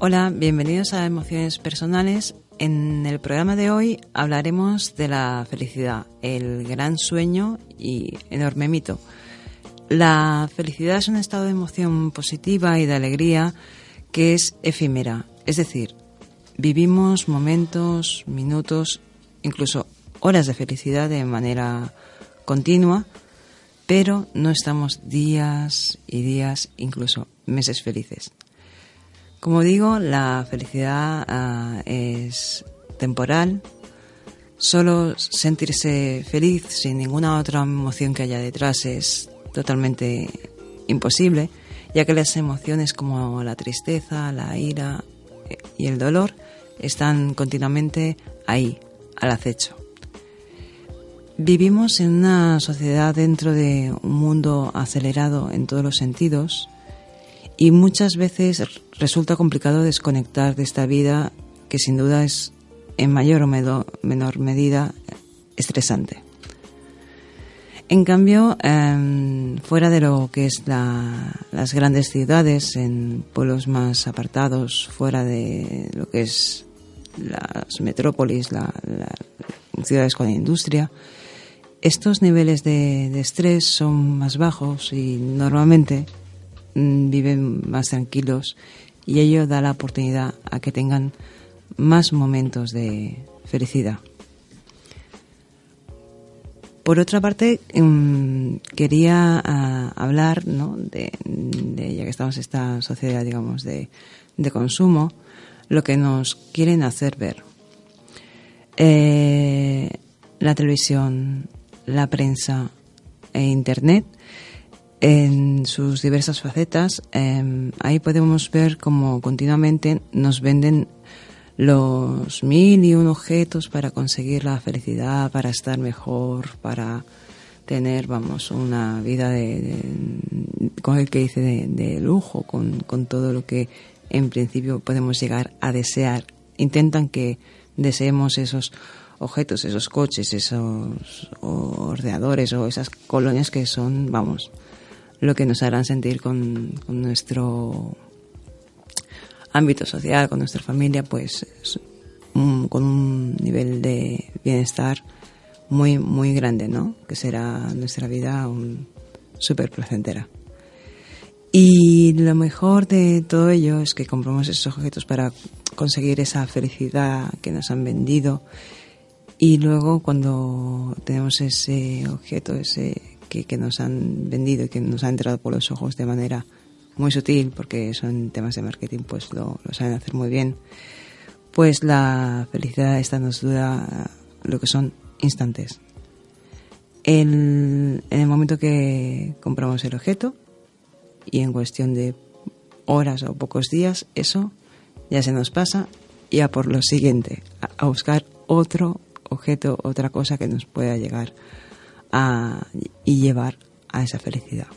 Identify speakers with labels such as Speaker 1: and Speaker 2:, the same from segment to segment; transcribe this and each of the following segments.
Speaker 1: Hola, bienvenidos a Emociones Personales. En el programa de hoy hablaremos de la felicidad, el gran sueño y enorme mito. La felicidad es un estado de emoción positiva y de alegría que es efímera, es decir, vivimos momentos, minutos, incluso horas de felicidad de manera continua, pero no estamos días y días, incluso meses felices. Como digo, la felicidad ah, es temporal. Solo sentirse feliz sin ninguna otra emoción que haya detrás es totalmente imposible, ya que las emociones como la tristeza, la ira eh, y el dolor están continuamente ahí, al acecho. Vivimos en una sociedad dentro de un mundo acelerado en todos los sentidos, y muchas veces resulta complicado desconectar de esta vida que sin duda es en mayor o menor medida estresante. En cambio, em, fuera de lo que es las grandes ciudades, en pueblos más apartados, fuera de lo que es las metrópolis, las ciudades con industria, estos niveles de estrés son más bajos y normalmente viven más tranquilos y ello da la oportunidad a que tengan más momentos de felicidad. Por otra parte, mm, quería ah, hablar, ¿no? de, ya que estamos en esta sociedad, digamos, de, consumo, lo que nos quieren hacer ver. Eh, la televisión, la prensa e Internet en sus diversas facetas. Em, ahí podemos ver cómo continuamente nos venden los mil y un objetos para conseguir la felicidad, para estar mejor, para tener, vamos, una vida de, con el que dice de, lujo, con, con, todo lo que en principio podemos llegar a desear. Intentan que deseemos esos objetos, esos coches, esos ordenadores o esas colonias que son, vamos, lo que nos harán sentir con, nuestro ámbito social, con nuestra familia, pues con un nivel de bienestar muy, muy grande, ¿no? Que será nuestra vida súper placentera. Y lo mejor de todo ello es que compramos esos objetos para conseguir esa felicidad que nos han vendido y luego cuando tenemos ese objeto, ese que, nos han vendido y que nos han entrado por los ojos de manera muy sutil, porque son temas de marketing, pues lo, saben hacer muy bien, pues la felicidad esta nos dura lo que son instantes. en el momento que compramos el objeto y en cuestión de horas o pocos días, eso ya se nos pasa y a por lo siguiente, a buscar otro objeto, otra cosa que nos pueda llegar y llevar a esa felicidad.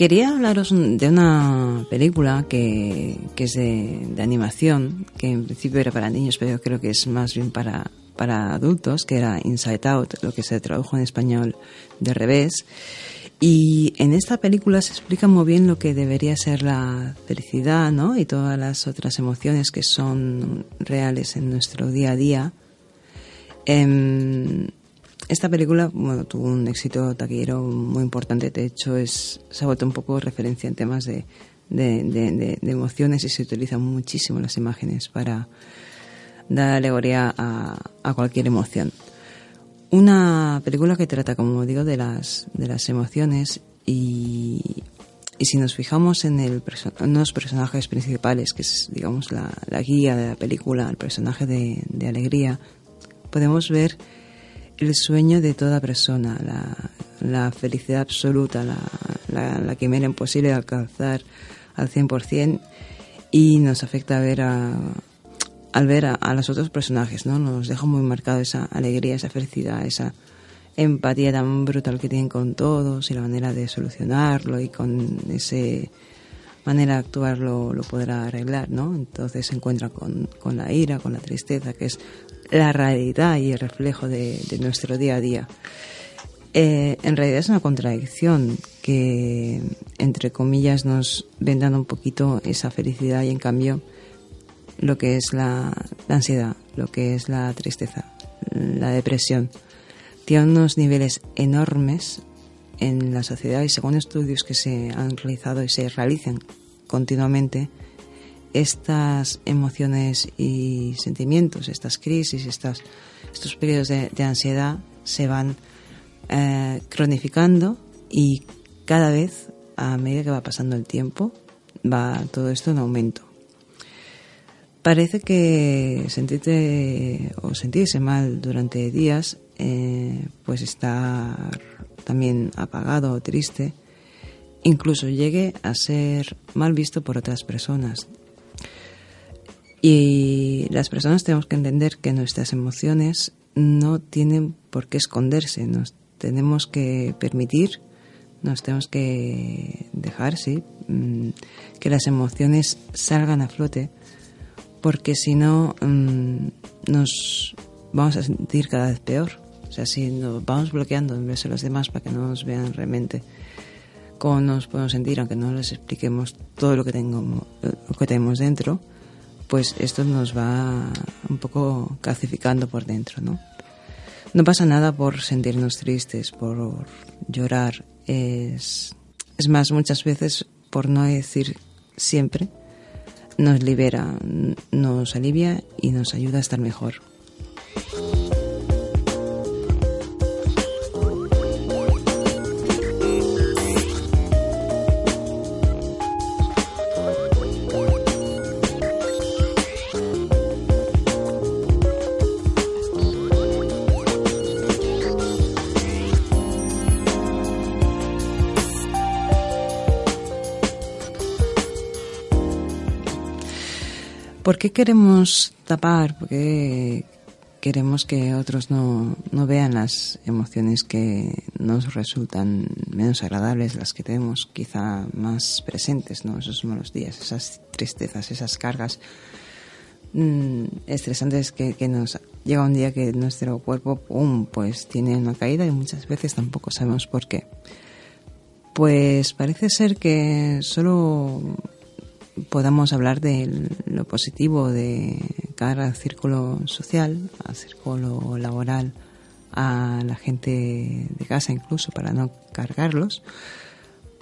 Speaker 1: Quería hablaros de una película que, es de, animación, que en principio era para niños, pero creo que es más bien para, para adultos, que era Inside Out, lo que se tradujo en español de revés. Y en esta película se explica muy bien lo que debería ser la felicidad, ¿no? Y todas las otras emociones que son reales en nuestro día a día. Em, esta película bueno, tuvo un éxito taquillero muy importante, de hecho es, se ha vuelto un poco referencia en temas de, emociones y se utilizan muchísimo las imágenes para dar alegoría a cualquier emoción. Una película que trata, como digo, de las, de las emociones y Y si nos fijamos en, el los personajes principales, que es, digamos, la, guía de la película, el personaje de, alegría, podemos ver el sueño de toda persona, la, felicidad absoluta, la, la, la quimera imposible de alcanzar al 100% y nos afecta ver a, al ver a, los otros personajes, ¿no? Nos deja muy marcado esa alegría, esa felicidad, esa empatía tan brutal que tienen con todos y la manera de solucionarlo y con ese manera de actuar lo, podrá arreglar, ¿no? Entonces se encuentra con, la ira, con la tristeza, que es la realidad y el reflejo de, nuestro día a día. Eh, en realidad es una contradicción que, entre comillas, nos vendan un poquito esa felicidad y en cambio lo que es la, ansiedad, lo que es la tristeza, la depresión. Tiene unos niveles enormes en la sociedad y según estudios que se han realizado y se realizan continuamente, estas emociones y sentimientos, estas crisis, estas, estos periodos de, ansiedad se van eh, cronificando y cada vez, a medida que va pasando el tiempo, va todo esto en aumento. Parece que sentirte o sentirse mal durante días, eh, pues está también apagado o triste, incluso llegue a ser mal visto por otras personas. Y las personas tenemos que entender que nuestras emociones no tienen por qué esconderse, nos tenemos que permitir, nos tenemos que dejar, sí, mm, que las emociones salgan a flote porque si no mm, nos vamos a sentir cada vez peor. O sea, si nos vamos bloqueando en vez de los demás para que no nos vean realmente cómo nos podemos sentir, aunque no les expliquemos todo lo que, tengo, lo que tenemos dentro, pues esto nos va un poco calcificando por dentro, ¿no? No pasa nada por sentirnos tristes, por llorar. Es, es más, muchas veces, por no decir siempre, nos libera, nos alivia y nos ayuda a estar mejor. ¿Por qué queremos tapar? ¿Por qué queremos que otros no, no vean las emociones que nos resultan menos agradables, las que tenemos quizá más presentes, ¿no? Esos malos días, esas tristezas, esas cargas mm, estresantes que, que, nos llega un día que nuestro cuerpo, ¡pum!, pues tiene una caída y muchas veces tampoco sabemos por qué. Pues parece ser que solo podamos hablar de lo positivo de cara al círculo social, al círculo laboral, a la gente de casa incluso para no cargarlos,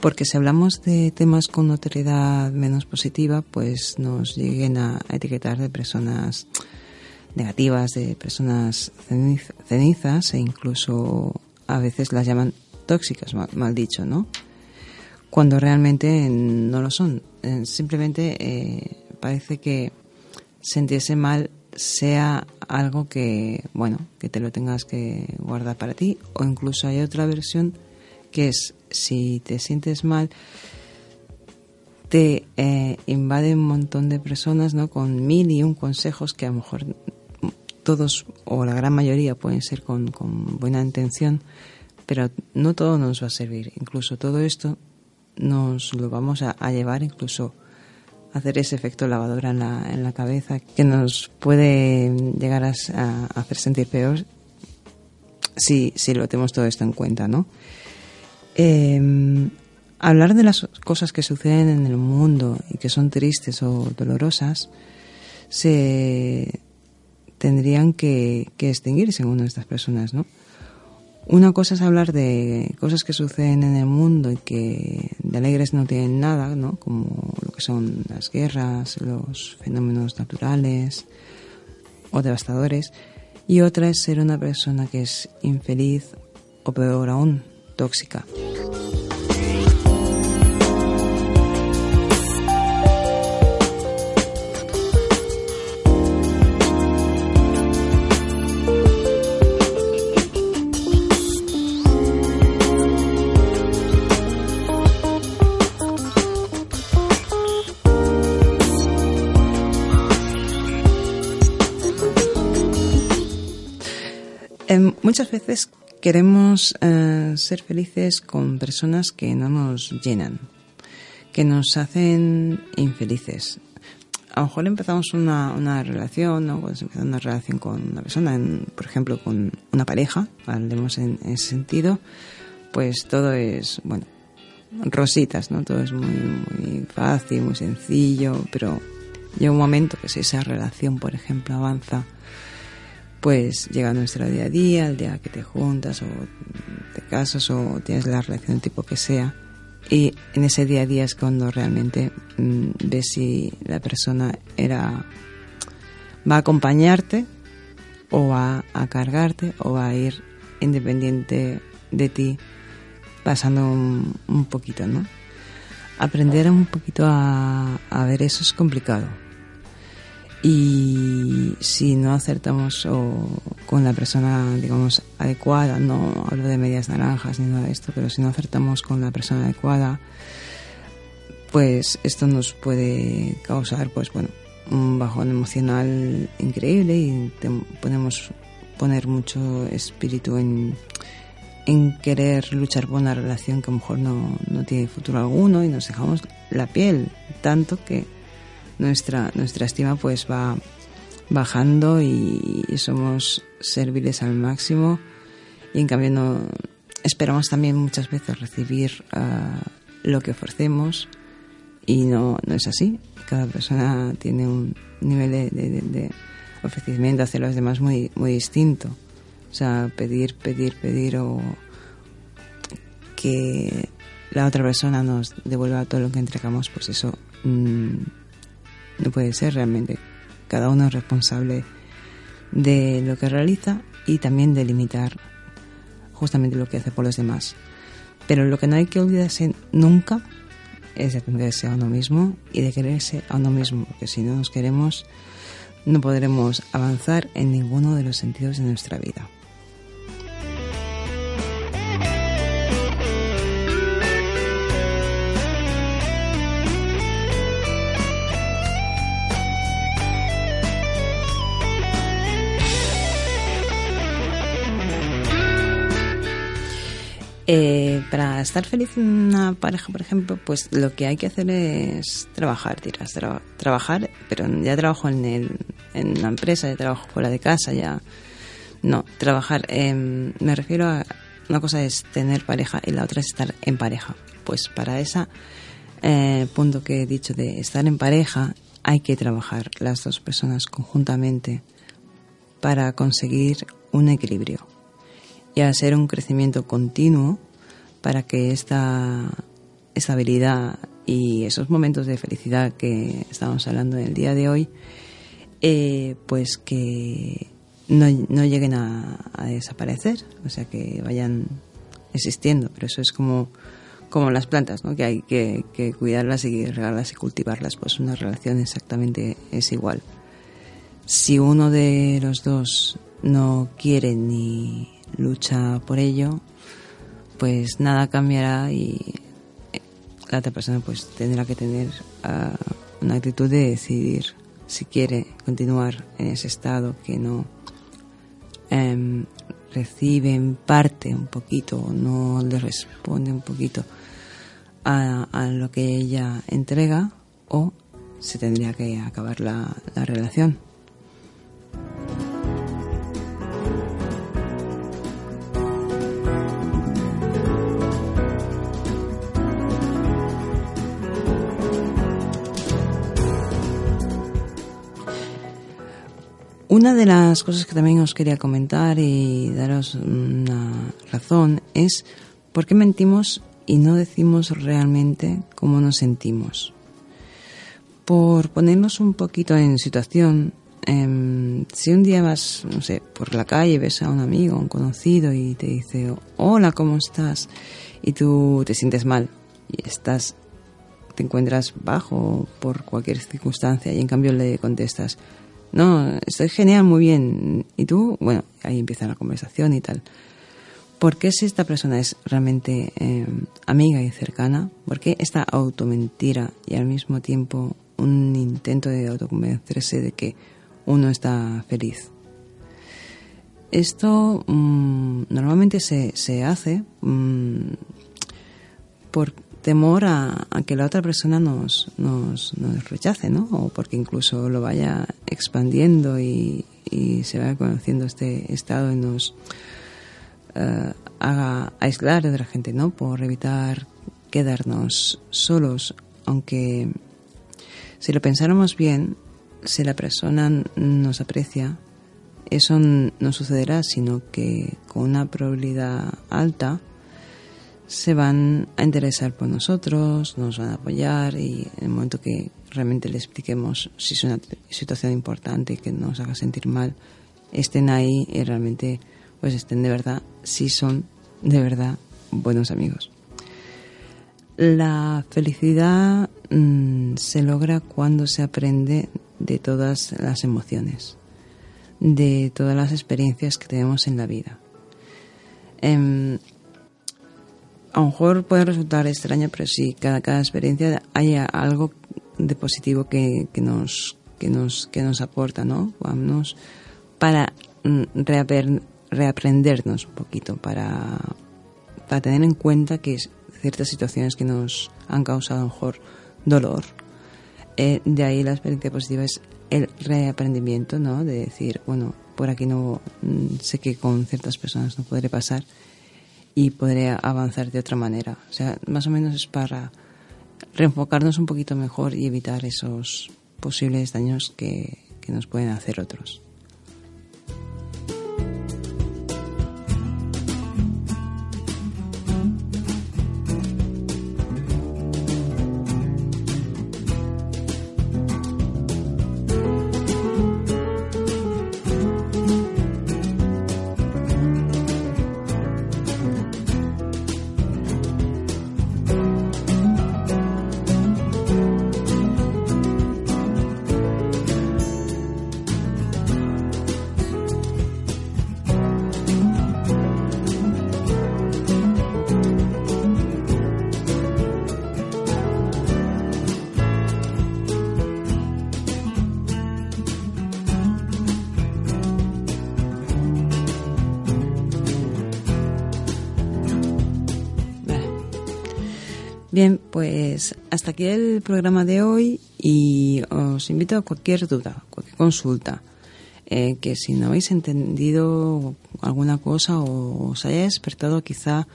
Speaker 1: porque si hablamos de temas con notoriedad menos positiva, pues nos lleguen a etiquetar de personas negativas, de personas cenizas e incluso a veces las llaman tóxicas, mal dicho, ¿no? Cuando realmente no lo son. Eh, simplemente eh, parece que sentirse mal sea algo que, bueno, que te lo tengas que guardar para ti o incluso hay otra versión que es si te sientes mal te eh, invade un montón de personas ¿no? con mil y un consejos que a lo mejor todos o la gran mayoría pueden ser con, con buena intención, pero no todo nos va a servir. Incluso todo esto nos lo vamos a, llevar incluso hacer ese efecto lavadora en la, en la cabeza que nos puede llegar a, hacer sentir peor si, si lo tenemos todo esto en cuenta, ¿no? Em, hablar de las cosas que suceden en el mundo y que son tristes o dolorosas se tendrían que, que extinguir según estas personas, ¿no? Una cosa es hablar de cosas que suceden en el mundo y que de alegres no tienen nada, ¿no? Como lo que son las guerras, los fenómenos naturales o devastadores. Y otra es ser una persona que es infeliz o peor aún, tóxica. Em, muchas veces queremos eh, ser felices con personas que no nos llenan, que nos hacen infelices. A lo mejor empezamos una, una relación, ¿no? Cuando se una relación con una persona, por ejemplo, con una pareja, hablemos en, ese sentido, pues todo es, bueno, rositas, ¿no? Todo es muy, muy fácil, muy sencillo, pero llega un momento que si esa relación, por ejemplo, avanza, pues llega nuestro día a día, el día que te juntas o te casas o tienes la relación tipo que sea. Y en ese día a día es cuando realmente mm, ves si la persona era va a acompañarte o va a cargarte o va a ir independiente de ti pasando un, poquito, ¿no? Aprender un poquito a, a ver eso es complicado y si no acertamos o con la persona, digamos, adecuada, no hablo de medias naranjas ni nada de esto, pero si no acertamos con la persona adecuada, pues esto nos puede causar, pues bueno, un bajón emocional increíble y podemos poner mucho espíritu en, en querer luchar por una relación que a lo mejor no, no tiene futuro alguno y nos dejamos la piel tanto que nuestra, nuestra estima pues va bajando y, somos serviles al máximo y en cambio no esperamos también muchas veces recibir ah, lo que ofrecemos y no, no es así. Cada persona tiene un nivel de, de, ofrecimiento hacia los demás muy, muy distinto. O sea, pedir, pedir, pedir o que la otra persona nos devuelva todo lo que entregamos, pues eso mm, no puede ser realmente. Cada uno es responsable de lo que realiza y también de limitar justamente lo que hace por los demás. Pero lo que no hay que olvidarse nunca es de atenderse a uno mismo y de quererse a uno mismo, porque si no nos queremos no podremos avanzar en ninguno de los sentidos de nuestra vida. Para estar feliz en una pareja, por ejemplo, pues lo que hay que hacer es trabajar, tiras, trabajar, pero ya trabajo en, el, en la empresa, ya trabajo fuera de casa, ya... No, trabajar, em, me refiero a... Una cosa es tener pareja y la otra es estar en pareja. Pues para ese eh, punto que he dicho de estar en pareja, hay que trabajar las dos personas conjuntamente para conseguir un equilibrio y hacer un crecimiento continuo para que esta estabilidad y esos momentos de felicidad que estamos hablando en el día de hoy, eh, pues que no, lleguen a, desaparecer, o sea, que vayan existiendo. Pero eso es como, como las plantas, ¿no? que hay que, que cuidarlas y regarlas y cultivarlas. Pues una relación exactamente es igual. Si uno de los dos no quiere ni lucha por ello, pues nada cambiará y la otra persona pues tendrá que tener ah, una actitud de decidir si quiere continuar en ese estado que no em, recibe en parte un poquito o no le responde un poquito a, lo que ella entrega o se tendría que acabar la relación. Una de las cosas que también os quería comentar y daros una razón es por qué mentimos y no decimos realmente cómo nos sentimos. Por ponernos un poquito en situación, em, si un día vas, no sé, por la calle, ves a un amigo, un conocido y te dice, hola, ¿cómo estás? Y tú te sientes mal y estás, te encuentras bajo por cualquier circunstancia y en cambio le contestas, no, estoy genial, muy bien. ¿Y tú? Bueno, ahí empieza la conversación y tal. ¿Por qué si esta persona es realmente eh, amiga y cercana? ¿Por qué esta automentira y al mismo tiempo un intento de autoconvencerse de que uno está feliz? esto mm, normalmente se, se hace mm, por temor a, que la otra persona nos, nos, rechace, ¿no? O porque incluso lo vaya expandiendo y, y se vaya conociendo este estado y nos uh, haga aislar de la gente, ¿no? Por evitar quedarnos solos, aunque si lo pensáramos bien, si la persona nos aprecia, eso no sucederá, sino que con una probabilidad alta se van a interesar por nosotros, nos van a apoyar y en el momento que realmente les expliquemos si es una situación importante que nos haga sentir mal, estén ahí y realmente pues estén de verdad, si son de verdad buenos amigos. La felicidad mm, se logra cuando se aprende de todas las emociones, de todas las experiencias que tenemos en la vida. Em, a lo mejor puede resultar extraña, pero si cada, experiencia haya algo de positivo que, nos, que, nos, que nos aporta, ¿no? Vamos, para mm, reaprendernos un poquito, para, para tener en cuenta que ciertas situaciones que nos han causado a lo mejor dolor. Eh, de ahí la experiencia positiva es el reaprendimiento, ¿no? De decir, bueno, por aquí no mm, sé que con ciertas personas no podré pasar y podré avanzar de otra manera. O sea, más o menos es para reenfocarnos un poquito mejor y evitar esos posibles daños que, que nos pueden hacer otros. Bien, pues hasta aquí el programa de hoy y os invito a cualquier duda, cualquier consulta, eh, que si no habéis entendido alguna cosa o os haya despertado quizá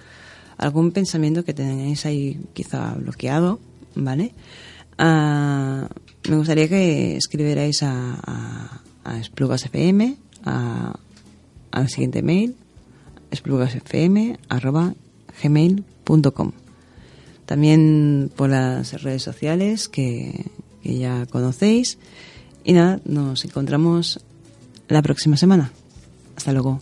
Speaker 1: algún pensamiento que tenéis ahí quizá bloqueado, ¿vale? Ah, me gustaría que escribierais a, a, a Esplugas.fm, al siguiente mail, esplugasfm.gmail.com también por las redes sociales que, ya conocéis. Y nada, nos encontramos la próxima semana. Hasta luego.